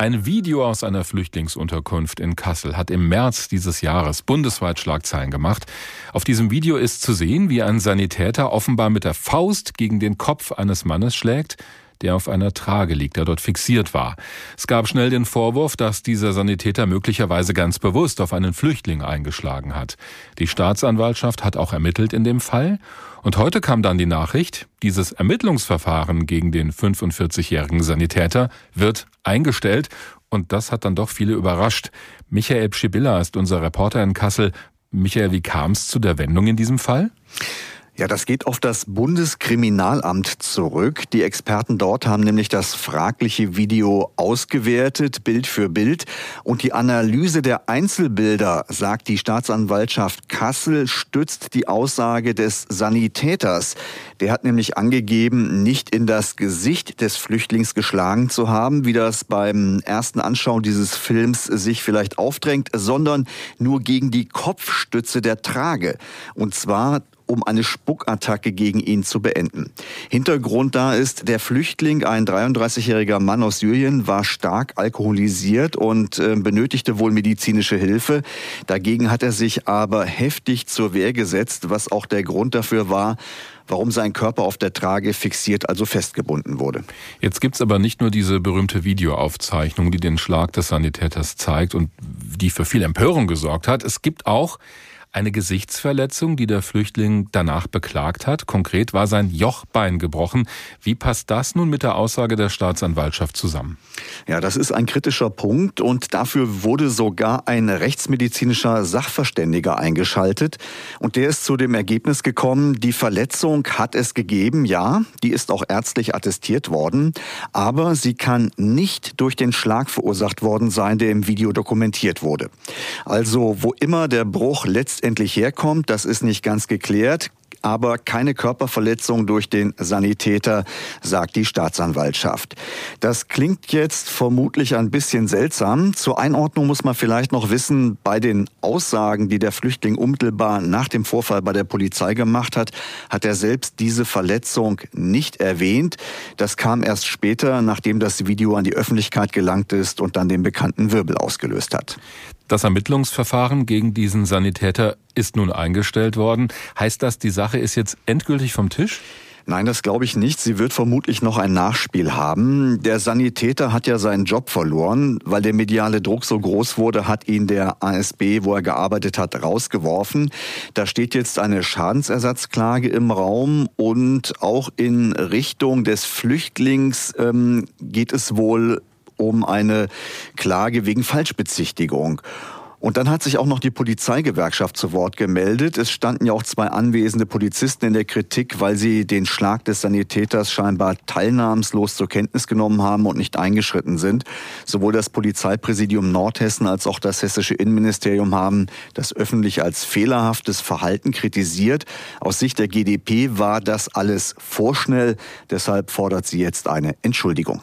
Ein Video aus einer Flüchtlingsunterkunft in Kassel hat im März dieses Jahres bundesweit Schlagzeilen gemacht. Auf diesem Video ist zu sehen, wie ein Sanitäter offenbar mit der Faust gegen den Kopf eines Mannes schlägt, der auf einer Trage liegt, der dort fixiert war. Es gab schnell den Vorwurf, dass dieser Sanitäter möglicherweise ganz bewusst auf einen Flüchtling eingeschlagen hat. Die Staatsanwaltschaft hat auch ermittelt in dem Fall. Und heute kam dann die Nachricht, dieses Ermittlungsverfahren gegen den 45-jährigen Sanitäter wird eingestellt. Und das hat dann doch viele überrascht. Michael Pschibilla ist unser Reporter in Kassel. Michael, wie kam es zu der Wendung in diesem Fall? Ja, das geht auf das Bundeskriminalamt zurück. Die Experten dort haben nämlich das fragliche Video ausgewertet, Bild für Bild. Und die Analyse der Einzelbilder, sagt die Staatsanwaltschaft Kassel, stützt die Aussage des Sanitäters. Der hat nämlich angegeben, nicht in das Gesicht des Flüchtlings geschlagen zu haben, wie das beim ersten Anschauen dieses Films sich vielleicht aufdrängt, sondern nur gegen die Kopfstütze der Trage. Und zwar um eine Spuckattacke gegen ihn zu beenden. Hintergrund da ist, der Flüchtling, ein 33-jähriger Mann aus Syrien, war stark alkoholisiert und äh, benötigte wohl medizinische Hilfe. Dagegen hat er sich aber heftig zur Wehr gesetzt, was auch der Grund dafür war, warum sein Körper auf der Trage fixiert, also festgebunden wurde. Jetzt gibt's aber nicht nur diese berühmte Videoaufzeichnung, die den Schlag des Sanitäters zeigt und die für viel Empörung gesorgt hat. Es gibt auch eine Gesichtsverletzung, die der Flüchtling danach beklagt hat. Konkret war sein Jochbein gebrochen. Wie passt das nun mit der Aussage der Staatsanwaltschaft zusammen? Ja, das ist ein kritischer Punkt und dafür wurde sogar ein rechtsmedizinischer Sachverständiger eingeschaltet und der ist zu dem Ergebnis gekommen, die Verletzung hat es gegeben, ja, die ist auch ärztlich attestiert worden, aber sie kann nicht durch den Schlag verursacht worden sein, der im Video dokumentiert wurde. Also, wo immer der Bruch letztendlich letztendlich herkommt, das ist nicht ganz geklärt aber keine Körperverletzung durch den Sanitäter, sagt die Staatsanwaltschaft. Das klingt jetzt vermutlich ein bisschen seltsam. Zur Einordnung muss man vielleicht noch wissen, bei den Aussagen, die der Flüchtling unmittelbar nach dem Vorfall bei der Polizei gemacht hat, hat er selbst diese Verletzung nicht erwähnt. Das kam erst später, nachdem das Video an die Öffentlichkeit gelangt ist und dann den bekannten Wirbel ausgelöst hat. Das Ermittlungsverfahren gegen diesen Sanitäter ist nun eingestellt worden. Heißt das, die Sache ist jetzt endgültig vom Tisch? Nein, das glaube ich nicht. Sie wird vermutlich noch ein Nachspiel haben. Der Sanitäter hat ja seinen Job verloren, weil der mediale Druck so groß wurde, hat ihn der ASB, wo er gearbeitet hat, rausgeworfen. Da steht jetzt eine Schadensersatzklage im Raum und auch in Richtung des Flüchtlings ähm, geht es wohl um eine Klage wegen Falschbezichtigung. Und dann hat sich auch noch die Polizeigewerkschaft zu Wort gemeldet. Es standen ja auch zwei anwesende Polizisten in der Kritik, weil sie den Schlag des Sanitäters scheinbar teilnahmslos zur Kenntnis genommen haben und nicht eingeschritten sind. Sowohl das Polizeipräsidium Nordhessen als auch das hessische Innenministerium haben das öffentlich als fehlerhaftes Verhalten kritisiert. Aus Sicht der GdP war das alles vorschnell. Deshalb fordert sie jetzt eine Entschuldigung.